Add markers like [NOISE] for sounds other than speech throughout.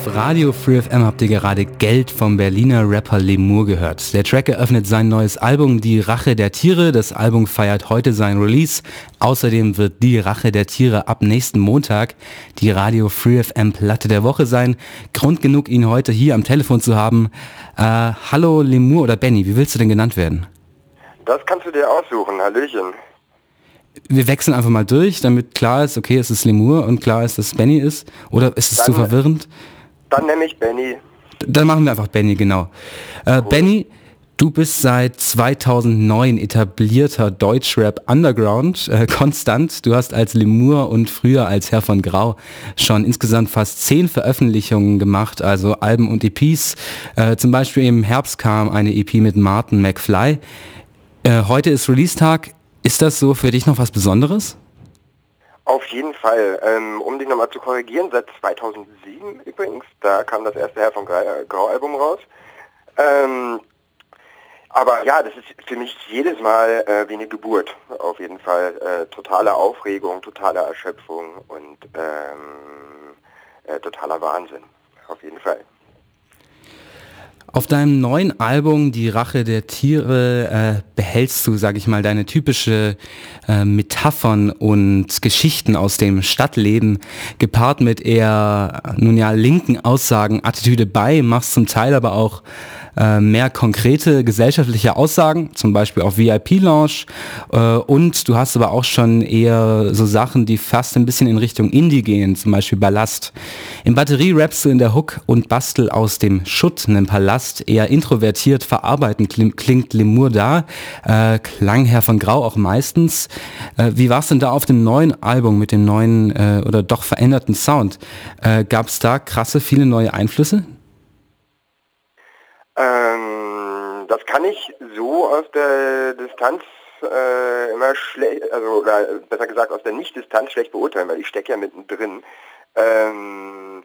Auf Radio Free FM habt ihr gerade Geld vom Berliner Rapper Lemur gehört. Der Track eröffnet sein neues Album Die Rache der Tiere. Das Album feiert heute sein Release. Außerdem wird Die Rache der Tiere ab nächsten Montag die Radio Free FM Platte der Woche sein. Grund genug, ihn heute hier am Telefon zu haben. Äh, hallo Lemur oder Benny, wie willst du denn genannt werden? Das kannst du dir aussuchen, Hallöchen wir wechseln einfach mal durch, damit klar ist, okay, es ist Lemur und klar ist, dass es Benny ist? Oder ist es dann, zu verwirrend? Dann nenne ich Benny. Dann machen wir einfach Benny, genau. Äh, Benny, du bist seit 2009 etablierter Deutschrap Underground, äh, konstant. Du hast als Lemur und früher als Herr von Grau schon insgesamt fast zehn Veröffentlichungen gemacht, also Alben und EPs. Äh, zum Beispiel im Herbst kam eine EP mit Martin McFly. Äh, heute ist Release-Tag. Ist das so für dich noch was Besonderes? Auf jeden Fall. Ähm, um dich nochmal zu korrigieren, seit 2007 übrigens, da kam das erste Herr vom Grau-Album raus. Ähm, aber ja, das ist für mich jedes Mal äh, wie eine Geburt. Auf jeden Fall äh, totale Aufregung, totale Erschöpfung und ähm, äh, totaler Wahnsinn. Auf jeden Fall. Auf deinem neuen Album Die Rache der Tiere äh, behältst du, sag ich mal, deine typische äh, Metaphern und Geschichten aus dem Stadtleben, gepaart mit eher, nun ja, linken Aussagen, Attitüde bei, machst zum Teil aber auch äh, mehr konkrete gesellschaftliche Aussagen, zum Beispiel auf VIP-Lounge. Äh, und du hast aber auch schon eher so Sachen, die fast ein bisschen in Richtung Indie gehen, zum Beispiel Ballast. In Batterie rappst du in der Hook und bastel aus dem Schutt einen Palast. Eher introvertiert verarbeiten klingt Lemur da. Äh, klang Herr von Grau auch meistens. Wie war es denn da auf dem neuen Album mit dem neuen oder doch veränderten Sound? Äh, Gab es da krasse viele neue Einflüsse? Ähm, das kann ich so aus der Distanz äh, immer schlecht, also besser gesagt aus der Nicht-Distanz schlecht beurteilen, weil ich stecke ja mittendrin. Ähm,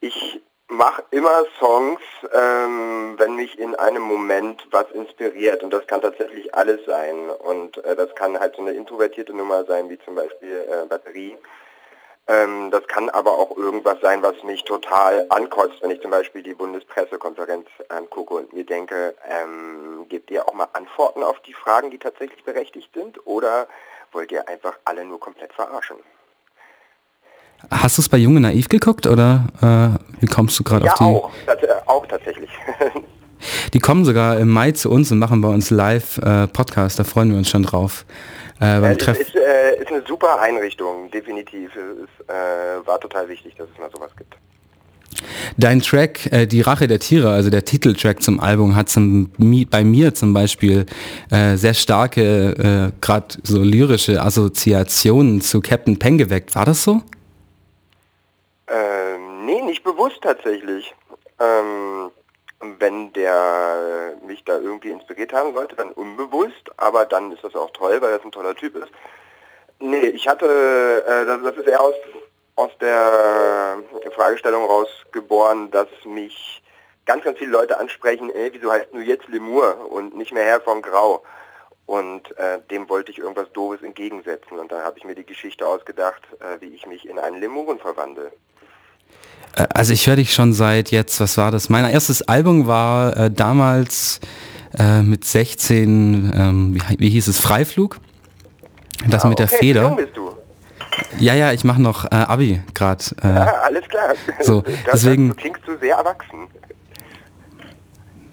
ich mache immer Songs, ähm, wenn mich in einem Moment was inspiriert. Und das kann tatsächlich alles sein. Und äh, das kann halt so eine introvertierte Nummer sein, wie zum Beispiel äh, Batterie ähm, das kann aber auch irgendwas sein, was mich total ankotzt, wenn ich zum Beispiel die Bundespressekonferenz angucke und mir denke, ähm, gebt ihr auch mal Antworten auf die Fragen, die tatsächlich berechtigt sind, oder wollt ihr einfach alle nur komplett verarschen? Hast du es bei Junge Naiv geguckt oder äh, wie kommst du gerade ja, auf die? Auch, äh, auch tatsächlich. [LAUGHS] die kommen sogar im Mai zu uns und machen bei uns live äh, Podcast, da freuen wir uns schon drauf. Äh, beim Treff ist, äh, ist, eine super Einrichtung, definitiv. Es ist, äh, war total wichtig, dass es mal sowas gibt. Dein Track, äh, Die Rache der Tiere, also der Titeltrack zum Album, hat zum, bei mir zum Beispiel äh, sehr starke, äh, gerade so lyrische Assoziationen zu Captain Pen geweckt. War das so? Ähm, nee, nicht bewusst tatsächlich. Ähm, wenn der mich da irgendwie inspiriert haben sollte, dann unbewusst, aber dann ist das auch toll, weil das ein toller Typ ist. Nee, ich hatte, äh, das, das, ist eher aus, aus der Fragestellung rausgeboren, dass mich ganz, ganz viele Leute ansprechen, ey, wieso heißt du jetzt Lemur und nicht mehr Herr von Grau? Und äh, dem wollte ich irgendwas Doofes entgegensetzen. Und dann habe ich mir die Geschichte ausgedacht, äh, wie ich mich in einen Lemuren verwandle. Äh, also ich höre dich schon seit jetzt, was war das? Mein erstes Album war äh, damals äh, mit 16, ähm, wie, wie, hieß es, Freiflug? Das ah, mit der Feder. Bist du? Ja, ja, ich mache noch äh, Abi gerade. Äh, ja, alles klar. So, das, deswegen. Du klingst du sehr erwachsen.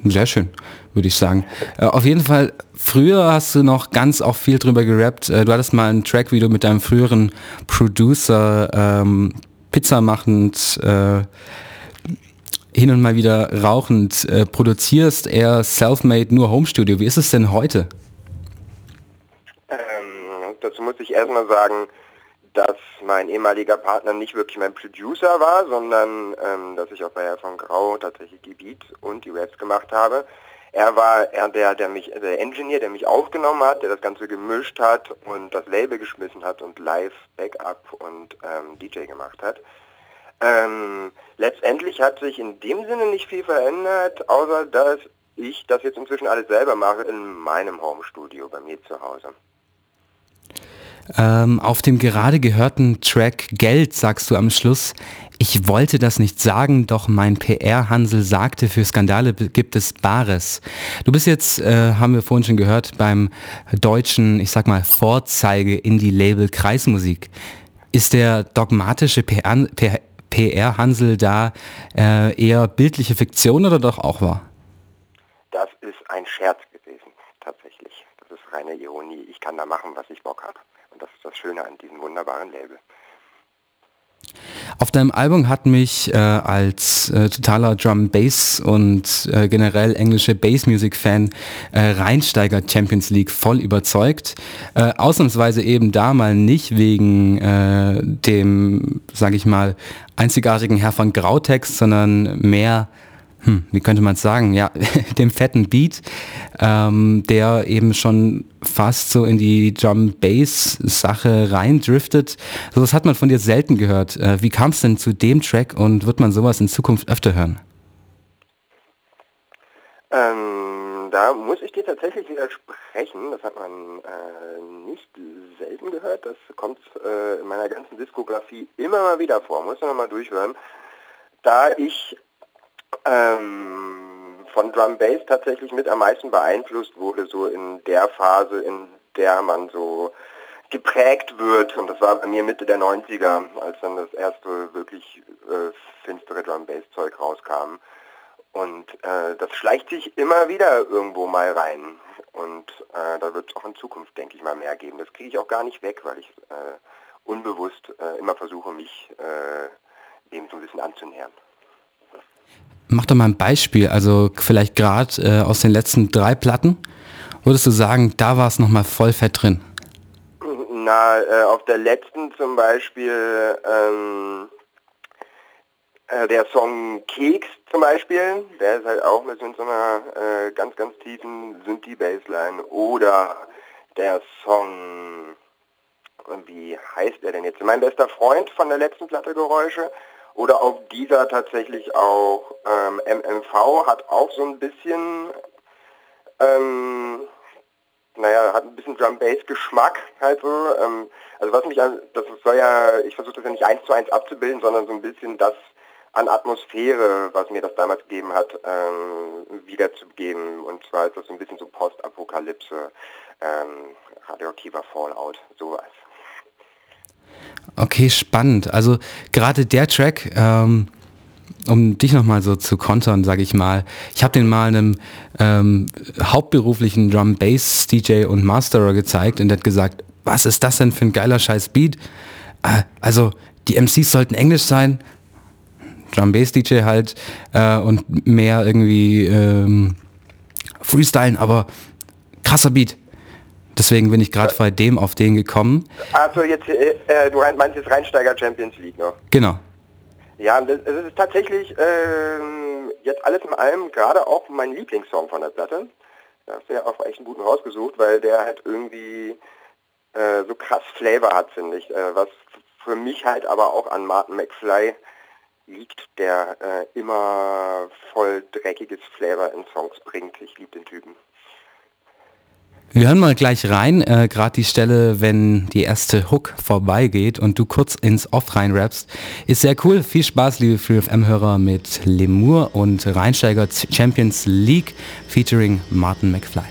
Sehr schön, würde ich sagen. Äh, auf jeden Fall, früher hast du noch ganz auch viel drüber gerappt. Äh, du hattest mal einen Track, wie du mit deinem früheren Producer ähm, Pizza machend, äh, hin und mal wieder rauchend äh, produzierst, eher self-made, nur Homestudio. Wie ist es denn heute? Ähm, dazu muss ich erstmal sagen, dass mein ehemaliger Partner nicht wirklich mein Producer war, sondern ähm, dass ich auch bei Herr von Grau tatsächlich die Beats und die Raps gemacht habe. Er war er der, der mich, der Engineer, der mich aufgenommen hat, der das Ganze gemischt hat und das Label geschmissen hat und live Backup und ähm, DJ gemacht hat. Ähm, letztendlich hat sich in dem Sinne nicht viel verändert, außer dass ich das jetzt inzwischen alles selber mache in meinem Homestudio bei mir zu Hause. Ähm, auf dem gerade gehörten Track Geld sagst du am Schluss, ich wollte das nicht sagen, doch mein PR-Hansel sagte, für Skandale gibt es Bares. Du bist jetzt, äh, haben wir vorhin schon gehört, beim deutschen, ich sag mal, Vorzeige-Indie-Label Kreismusik. Ist der dogmatische PR-Hansel da äh, eher bildliche Fiktion oder doch auch wahr? Das ist ein Scherz gewesen, tatsächlich. Das ist reine Ironie. Ich kann da machen, was ich Bock habe. Das Schöne an diesem wunderbaren Label. Auf deinem Album hat mich äh, als äh, totaler Drum Bass und äh, generell englische Bass Music Fan äh, Rheinsteiger Champions League voll überzeugt. Äh, ausnahmsweise eben da mal nicht wegen äh, dem, sage ich mal, einzigartigen Herr von Grautext, sondern mehr hm, wie könnte man es sagen, ja, [LAUGHS] dem fetten Beat, ähm, der eben schon fast so in die Drum-Bass-Sache reindriftet. So das hat man von dir selten gehört. Äh, wie kam es denn zu dem Track und wird man sowas in Zukunft öfter hören? Ähm, da muss ich dir tatsächlich widersprechen. Das hat man äh, nicht selten gehört. Das kommt äh, in meiner ganzen Diskografie immer mal wieder vor. Muss man mal durchhören. Da ich ähm, von Drum Bass tatsächlich mit am meisten beeinflusst wurde, so in der Phase, in der man so geprägt wird. Und das war bei mir Mitte der 90er, als dann das erste wirklich äh, finstere Drum Bass Zeug rauskam. Und äh, das schleicht sich immer wieder irgendwo mal rein. Und äh, da wird es auch in Zukunft, denke ich mal, mehr geben. Das kriege ich auch gar nicht weg, weil ich äh, unbewusst äh, immer versuche, mich äh, dem so ein bisschen anzunähern. Mach doch mal ein Beispiel, also vielleicht gerade äh, aus den letzten drei Platten, würdest du sagen, da war es nochmal voll fett drin? Na, äh, auf der letzten zum Beispiel ähm, äh, der Song Keks zum Beispiel, der ist halt auch mit so einer äh, ganz, ganz tiefen Synthie-Bassline. Oder der Song, wie heißt er denn jetzt? Mein bester Freund von der letzten Platte Geräusche oder auf dieser tatsächlich auch ähm, MMV hat auch so ein bisschen, ähm, naja, hat ein bisschen Drum Bass Geschmack halt so. Ähm, also was mich, das soll ja, ich versuche das ja nicht eins zu eins abzubilden, sondern so ein bisschen das an Atmosphäre, was mir das damals gegeben hat, ähm, wiederzugeben. Und zwar ist das so ein bisschen so Postapokalypse, ähm, radioaktiver Fallout, sowas. Okay, spannend. Also gerade der Track, ähm, um dich nochmal so zu kontern, sage ich mal. Ich habe den mal einem ähm, hauptberuflichen Drum Bass DJ und Masterer gezeigt und der hat gesagt, was ist das denn für ein geiler scheiß Beat? Äh, also die MCs sollten Englisch sein, Drum Bass DJ halt äh, und mehr irgendwie ähm, freestylen, aber krasser Beat. Deswegen bin ich gerade bei dem auf den gekommen. Also jetzt, äh, äh du meinst jetzt Rheinsteiger Champions League, ne? Genau. Ja, es ist tatsächlich äh, jetzt alles in allem gerade auch mein Lieblingssong von der Platte. Da hast du ja auch echt einen guten rausgesucht, weil der halt irgendwie äh, so krass Flavor hat, finde ich. Äh, was für mich halt aber auch an Martin McFly liegt, der äh, immer voll dreckiges Flavor in Songs bringt. Ich liebe den Typen. Wir hören mal gleich rein, äh, gerade die Stelle, wenn die erste Hook vorbeigeht und du kurz ins Off rein rappst. Ist sehr cool. Viel Spaß, liebe Free FM-Hörer, mit Lemur und Rheinsteiger Champions League featuring Martin McFly.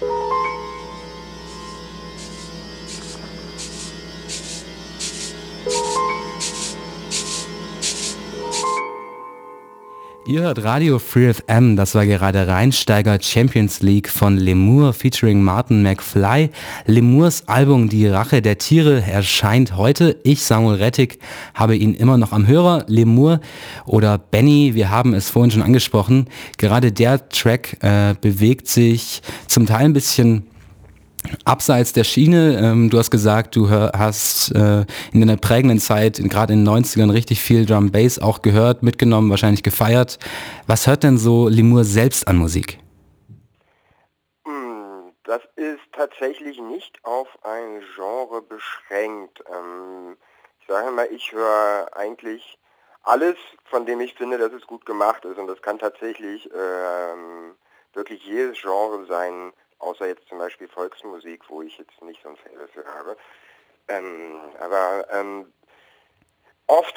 Ihr hört Radio Free FM, das war gerade Rheinsteiger Champions League von Lemur featuring Martin McFly. Lemurs Album Die Rache der Tiere erscheint heute. Ich, Samuel Rettig, habe ihn immer noch am Hörer. Lemur oder Benny, wir haben es vorhin schon angesprochen. Gerade der Track äh, bewegt sich zum Teil ein bisschen Abseits der Schiene, ähm, du hast gesagt, du hast äh, in deiner prägenden Zeit, gerade in den 90ern, richtig viel Drum Bass auch gehört, mitgenommen, wahrscheinlich gefeiert. Was hört denn so Lemur selbst an Musik? Hm, das ist tatsächlich nicht auf ein Genre beschränkt. Ähm, ich sage mal, ich höre eigentlich alles, von dem ich finde, dass es gut gemacht ist. Und das kann tatsächlich ähm, wirklich jedes Genre sein außer jetzt zum Beispiel Volksmusik, wo ich jetzt nicht so ein Faible habe. Ähm, aber ähm, oft,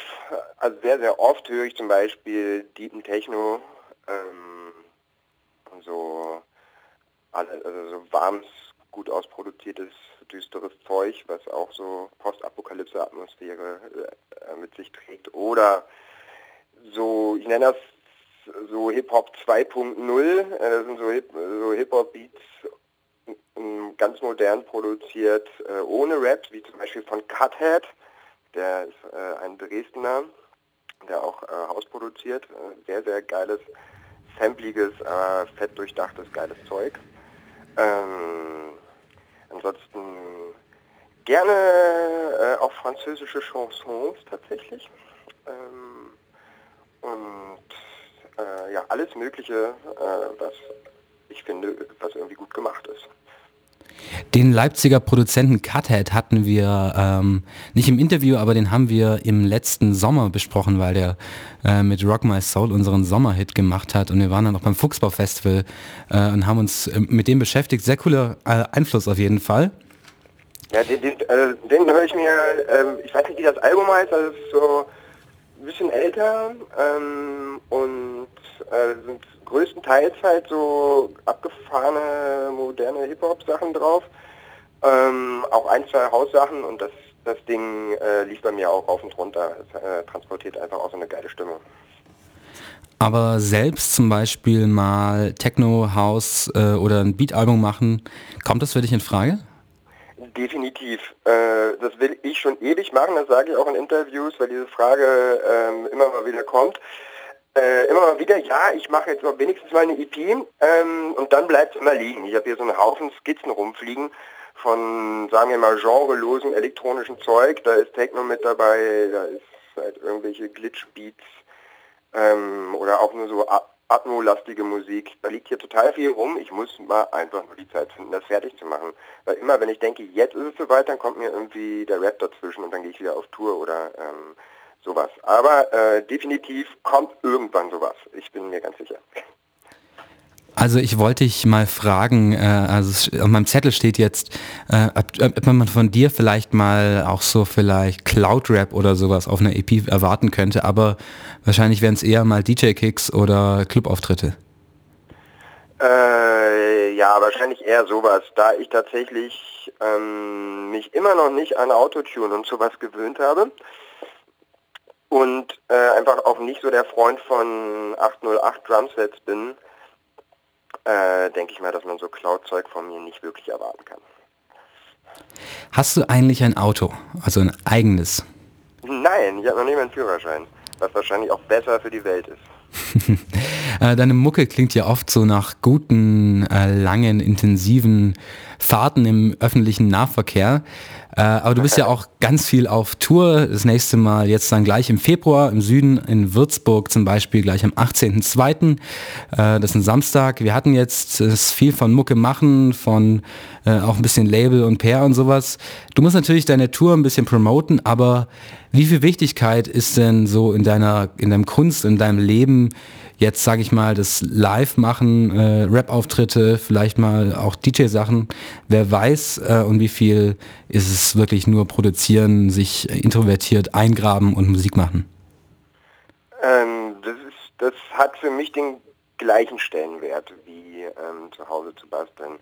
also sehr, sehr oft höre ich zum Beispiel Deepen Techno, ähm, so, also so warmes, gut ausproduziertes, düsteres Zeug, was auch so Postapokalypse-Atmosphäre äh, mit sich trägt. Oder so, ich nenne das so Hip-Hop 2.0, äh, das sind so, Hip, so Hip-Hop-Beats ganz modern produziert, äh, ohne Rap, wie zum Beispiel von Cuthead, der ist äh, ein Dresdner, der auch Haus produziert, sehr, sehr geiles, sampliges, fett durchdachtes, geiles Zeug. Ähm, ansonsten gerne auch französische Chansons tatsächlich. Ähm, und äh, ja, alles Mögliche, äh, was ich finde, was irgendwie gut gemacht ist. Den Leipziger Produzenten Cuthead hatten wir ähm, nicht im Interview, aber den haben wir im letzten Sommer besprochen, weil der äh, mit Rock My Soul unseren Sommerhit gemacht hat und wir waren dann auch beim Fuchsbau Festival äh, und haben uns äh, mit dem beschäftigt. Sehr cooler äh, Einfluss auf jeden Fall. Ja, den, den, äh, den höre ich mir, ähm, ich weiß nicht, wie das Album heißt, das ist so ein bisschen älter ähm, und äh, sind größtenteils halt so abgefahrene, moderne Hip-Hop-Sachen drauf. Ähm, auch ein, zwei Haussachen und das, das Ding äh, lief bei mir auch rauf und runter. Es äh, transportiert einfach auch so eine geile Stimmung. Aber selbst zum Beispiel mal Techno, House äh, oder ein Beat-Album machen, kommt das für dich in Frage? Definitiv. Äh, das will ich schon ewig machen, das sage ich auch in Interviews, weil diese Frage ähm, immer mal wieder kommt äh, immer mal wieder, ja, ich mache jetzt noch wenigstens mal eine EP ähm, und dann bleibt es immer liegen. Ich habe hier so einen Haufen Skizzen rumfliegen von, sagen wir mal, genrelosen elektronischen Zeug. Da ist Techno mit dabei, da ist halt irgendwelche Glitch-Beats ähm, oder auch nur so Atmo-lastige Musik. Da liegt hier total viel rum. Ich muss mal einfach nur die Zeit finden, das fertig zu machen. Weil immer, wenn ich denke, jetzt ist es soweit, dann kommt mir irgendwie der Rap dazwischen und dann gehe ich wieder auf Tour oder ähm, sowas. Aber äh, definitiv kommt irgendwann sowas. Ich bin mir ganz sicher. Also ich wollte dich mal fragen, äh, also auf meinem Zettel steht jetzt, äh, ob, ob, man von dir vielleicht mal auch so vielleicht Cloud Rap oder sowas auf einer EP erwarten könnte, aber wahrscheinlich wären es eher mal DJ-Kicks oder Clubauftritte. Äh, ja, wahrscheinlich eher sowas, da ich tatsächlich ähm, mich immer noch nicht an Autotune und sowas gewöhnt habe und äh, einfach auch nicht so der Freund von 808 Drumsets bin, äh, denke ich mal, dass man so Cloud-Zeug von mir nicht wirklich erwarten kann. Hast du eigentlich ein Auto, also ein eigenes? Nein, ich habe noch nicht meinen Führerschein, was wahrscheinlich auch besser für die Welt ist. [LAUGHS] Äh, deine Mucke klingt ja oft so nach guten, äh, langen, intensiven Fahrten im öffentlichen Nahverkehr. Äh, aber du bist ja auch ganz viel auf Tour. Das nächste Mal jetzt dann gleich im Februar im Süden in Würzburg zum Beispiel gleich am 18.02. Äh, das ist ein Samstag. Wir hatten jetzt das viel von Mucke machen, von äh, auch ein bisschen Label und PR und sowas. Du musst natürlich deine Tour ein bisschen promoten, aber wie viel Wichtigkeit ist denn so in deiner, in deinem Kunst, in deinem Leben jetzt, sage ich mal, das Live-Machen, äh, Rap-Auftritte, vielleicht mal auch DJ-Sachen, wer weiß äh, und wie viel ist es wirklich nur produzieren, sich introvertiert eingraben und Musik machen? Ähm, das, ist, das hat für mich den gleichen Stellenwert wie ähm, zu Hause zu basteln.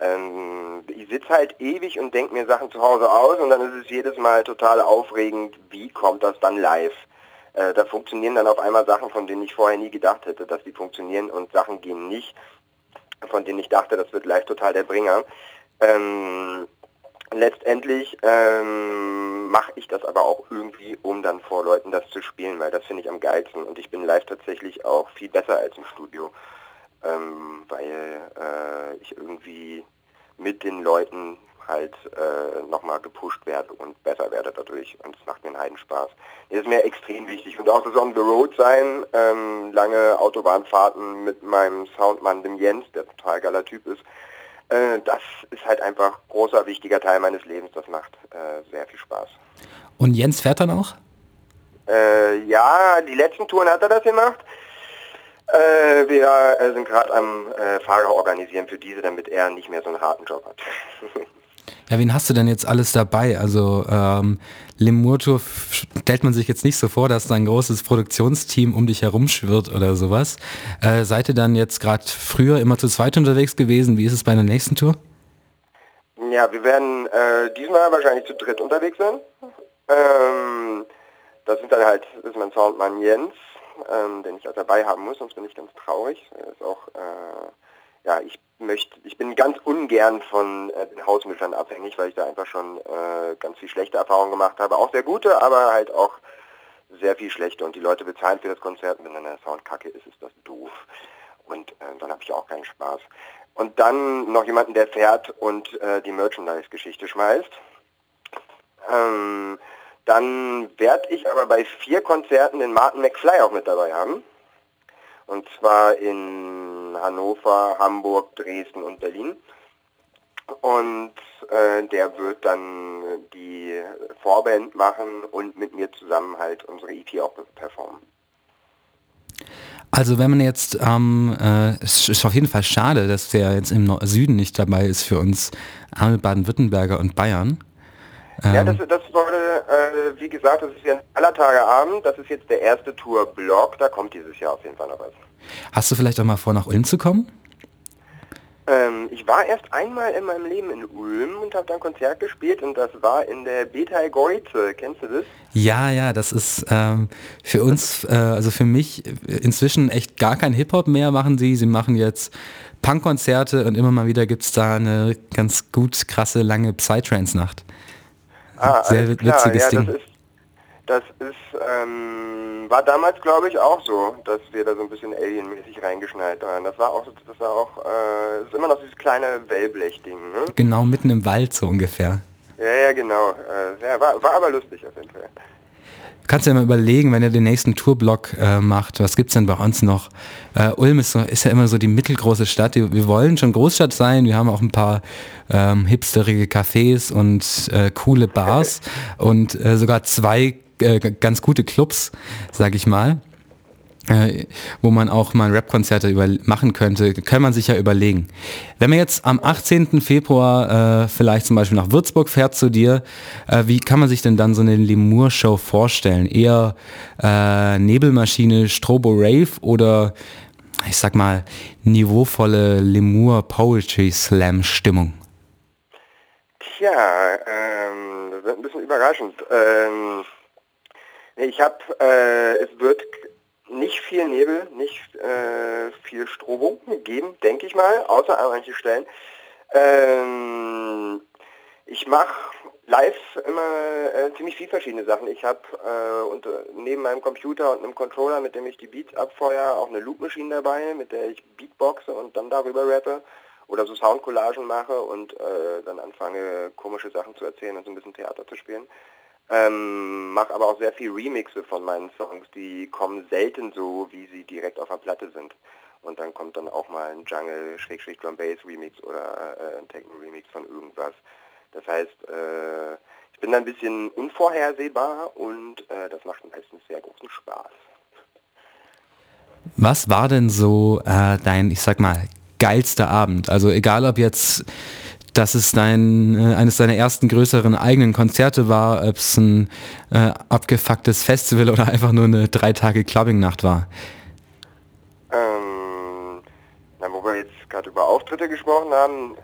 Ähm, ich sitze halt ewig und denke mir Sachen zu Hause aus und dann ist es jedes Mal total aufregend, wie kommt das dann live. Äh, da funktionieren dann auf einmal Sachen, von denen ich vorher nie gedacht hätte, dass die funktionieren und Sachen gehen nicht, von denen ich dachte, das wird live total der Bringer. Ähm, letztendlich ähm, mache ich das aber auch irgendwie, um dann vor Leuten das zu spielen, weil das finde ich am geilsten und ich bin live tatsächlich auch viel besser als im Studio, ähm, weil äh, ich irgendwie mit den Leuten halt äh, nochmal gepusht werde und besser werde dadurch und es macht mir einen Heidenspaß. Das ist mir extrem wichtig und auch das on the road sein, ähm, lange Autobahnfahrten mit meinem Soundmann, dem Jens, der total geiler Typ ist, äh, das ist halt einfach großer, wichtiger Teil meines Lebens, das macht äh, sehr viel Spaß. Und Jens fährt dann auch? Äh, ja, die letzten Touren hat er das gemacht. Äh, wir äh, sind gerade am äh, Fahrer organisieren für diese, damit er nicht mehr so einen harten Job hat. [LAUGHS] Ja, wen hast du denn jetzt alles dabei? Also ähm, Lemurtour stellt man sich jetzt nicht so vor, dass da ein großes Produktionsteam um dich herum schwirrt oder sowas. Äh, seid ihr dann jetzt gerade früher immer zu zweit unterwegs gewesen? Wie ist es bei der nächsten Tour? Ja, wir werden äh, diesmal wahrscheinlich zu dritt unterwegs sein. Ähm, das sind dann halt, das ist mein Soundmann Jens, ähm, den ich auch dabei haben muss, sonst bin ich ganz traurig. Er ist auch, äh, ja, ich möchte, ich bin ganz ungern von äh, den Hausmischern abhängig, weil ich da einfach schon äh, ganz viel schlechte Erfahrungen gemacht habe. Auch sehr gute, aber halt auch sehr viel schlechte. Und die Leute bezahlen für das Konzert. Und wenn dann der Sound kacke ist, ist das doof. Und äh, dann habe ich auch keinen Spaß. Und dann noch jemanden, der fährt und äh, die Merchandise-Geschichte schmeißt. Ähm, dann werde ich aber bei vier Konzerten den Martin McFly auch mit dabei haben. Und zwar in Hannover, Hamburg, Dresden und Berlin. Und äh, der wird dann die Vorband machen und mit mir zusammen halt unsere EP auch performen. Also wenn man jetzt, ähm, äh, es ist auf jeden Fall schade, dass der jetzt im Süden nicht dabei ist für uns arme Baden-Württemberger und Bayern. Ähm, ja, das, das wurde, äh, wie gesagt, das ist ja ein aller Tage Abend, das ist jetzt der erste Tour-Block, da kommt dieses Jahr auf jeden Fall noch was. Hast du vielleicht auch mal vor, nach Ulm zu kommen? Ähm, ich war erst einmal in meinem Leben in Ulm und habe da ein Konzert gespielt und das war in der Beta Goize. Kennst du das? Ja, ja, das ist ähm, für uns, äh, also für mich inzwischen echt gar kein Hip-Hop mehr machen sie. Sie machen jetzt Punkkonzerte und immer mal wieder gibt es da eine ganz gut krasse lange Psytrance-Nacht. Ah, Sehr witziges ja, Ding. Das ist, das ist ähm, war damals glaube ich auch so, dass wir da so ein bisschen alienmäßig reingeschnallt waren. Das war auch, das war auch, äh, ist immer noch dieses kleine Wellblechding. Ne? Genau mitten im Wald so ungefähr. Ja, ja, genau. Äh, ja, war, war aber lustig auf jeden Fall. Kannst du ja mal überlegen, wenn ihr den nächsten Tourblock äh, macht, was gibt es denn bei uns noch? Äh, Ulm ist, so, ist ja immer so die mittelgroße Stadt. Wir wollen schon Großstadt sein. Wir haben auch ein paar ähm, hipsterige Cafés und äh, coole Bars und äh, sogar zwei äh, ganz gute Clubs, sag ich mal äh, wo man auch mal Rap-Konzerte machen könnte, kann man sich ja überlegen. Wenn man jetzt am 18. Februar äh, vielleicht zum Beispiel nach Würzburg fährt zu dir, äh, wie kann man sich denn dann so eine Lemur-Show vorstellen? Eher äh, Nebelmaschine, Strobo Rave oder ich sag mal niveauvolle Lemur Poetry Slam Stimmung? Tja, ähm, das wird ein bisschen überraschend. Ähm, ich habe, äh, es wird nicht viel Nebel, nicht äh, viel Strobo geben, denke ich mal, außer an manchen Stellen. Ähm, ich mache live immer äh, ziemlich viel verschiedene Sachen. Ich habe äh, neben meinem Computer und einem Controller, mit dem ich die Beats abfeuere, auch eine Loop-Maschine dabei, mit der ich Beatboxe und dann darüber rappe oder so Soundcollagen mache und äh, dann anfange komische Sachen zu erzählen und so ein bisschen Theater zu spielen. Ähm, mache aber auch sehr viel Remixe von meinen Songs, die kommen selten so, wie sie direkt auf der Platte sind. Und dann kommt dann auch mal ein Jungle, Schrägstrich Drum Bass Remix oder äh, ein Techno Remix von irgendwas. Das heißt, äh, ich bin da ein bisschen unvorhersehbar und äh, das macht meistens sehr großen Spaß. Was war denn so äh, dein, ich sag mal, geilster Abend? Also egal ob jetzt dass es dein, äh, eines deiner ersten größeren eigenen Konzerte war, ob es ein äh, abgefucktes Festival oder einfach nur eine drei Tage Clubbing-Nacht war? Ähm, na, wo wir jetzt gerade über Auftritte gesprochen haben,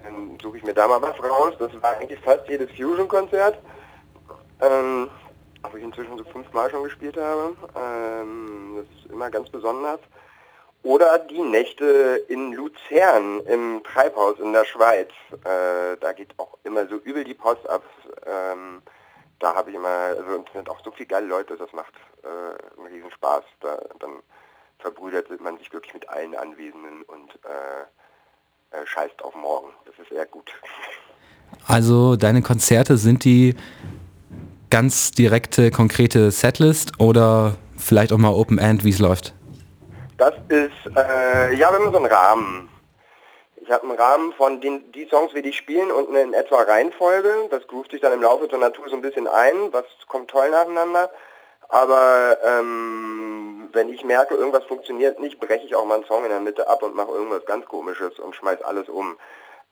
suche ich mir da mal was raus. Das war eigentlich fast jedes Fusion-Konzert, ähm, wo ich inzwischen so fünfmal schon gespielt habe. Ähm, das ist immer ganz besonders. Oder die Nächte in Luzern im Treibhaus in der Schweiz. Äh, da geht auch immer so übel die Post ab. Ähm, da habe ich immer, also es sind auch so viele geile Leute, das macht äh, einen riesen Spaß. Da, dann verbrüdert man sich wirklich mit allen Anwesenden und äh, äh, scheißt auf morgen. Das ist sehr gut. Also deine Konzerte sind die ganz direkte, konkrete Setlist oder vielleicht auch mal Open End, wie es läuft? Das ist, äh, ja, wir haben so einen Rahmen. Ich habe einen Rahmen von den die Songs, wie die spielen und eine in etwa Reihenfolge. Das groovt sich dann im Laufe der Natur so ein bisschen ein, was kommt toll nacheinander. Aber ähm, wenn ich merke, irgendwas funktioniert nicht, breche ich auch mal einen Song in der Mitte ab und mache irgendwas ganz komisches und schmeiß alles um.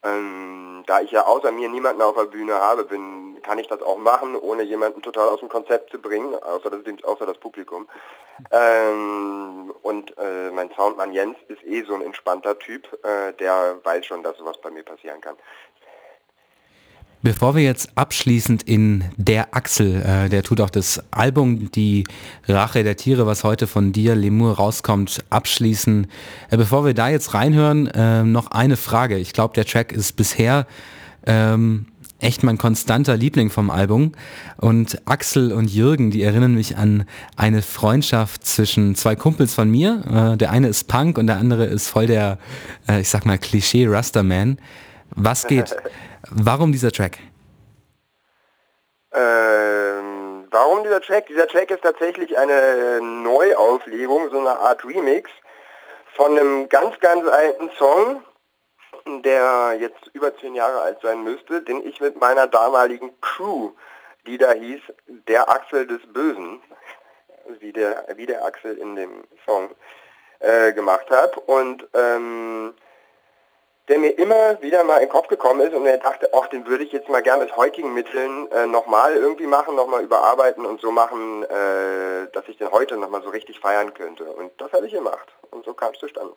Ähm, da ich ja außer mir niemanden auf der Bühne habe, bin, kann ich das auch machen, ohne jemanden total aus dem Konzept zu bringen, außer das, außer das Publikum. Ähm, und äh, mein Soundmann Jens ist eh so ein entspannter Typ, äh, der weiß schon, dass sowas bei mir passieren kann. Bevor wir jetzt abschließend in Der Axel, äh, der tut auch das Album Die Rache der Tiere, was heute von dir, Lemur, rauskommt, abschließen. Äh, bevor wir da jetzt reinhören, äh, noch eine Frage. Ich glaube, der Track ist bisher ähm, echt mein konstanter Liebling vom Album. Und Axel und Jürgen, die erinnern mich an eine Freundschaft zwischen zwei Kumpels von mir. Äh, der eine ist Punk und der andere ist voll der, äh, ich sag mal, Klischee Rasterman. Was geht? [LAUGHS] Warum dieser Track? Ähm, warum dieser Track? Dieser Track ist tatsächlich eine Neuauflegung, so eine Art Remix von einem ganz, ganz alten Song, der jetzt über zehn Jahre alt sein müsste, den ich mit meiner damaligen Crew, die da hieß, der Axel des Bösen, wie der, wie der Axel in dem Song, äh, gemacht habe. Und ähm, der mir immer wieder mal in den Kopf gekommen ist und er dachte, ach, den würde ich jetzt mal gerne mit heutigen Mitteln äh, nochmal irgendwie machen, nochmal überarbeiten und so machen, äh, dass ich den heute nochmal so richtig feiern könnte. Und das habe ich gemacht. Und so kam es zustande.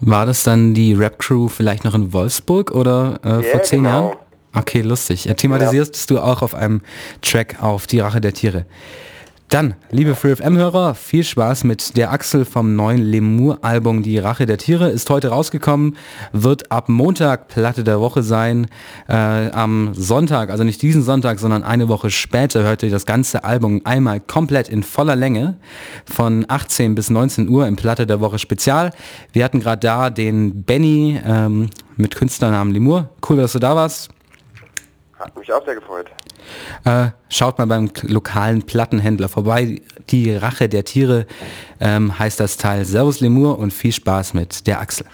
War das dann die Rap-Crew vielleicht noch in Wolfsburg oder äh, yeah, vor zehn genau. Jahren? Okay, lustig. Ja, thematisierst ja. du auch auf einem Track auf Die Rache der Tiere. Dann, liebe FreeFM-Hörer, viel Spaß mit der Axel vom neuen Lemur-Album Die Rache der Tiere. Ist heute rausgekommen, wird ab Montag Platte der Woche sein. Äh, am Sonntag, also nicht diesen Sonntag, sondern eine Woche später, hört ihr das ganze Album einmal komplett in voller Länge von 18 bis 19 Uhr im Platte der Woche Spezial. Wir hatten gerade da den Benny ähm, mit Künstlernamen Lemur. Cool, dass du da warst. Hat mich auch sehr gefreut. Äh, schaut mal beim lokalen Plattenhändler vorbei. Die Rache der Tiere ähm, heißt das Teil. Servus Lemur und viel Spaß mit der Axel.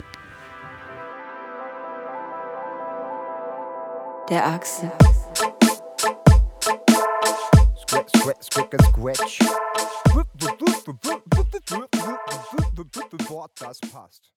Der Axel. Scratch, scratch, scratch. Das passt.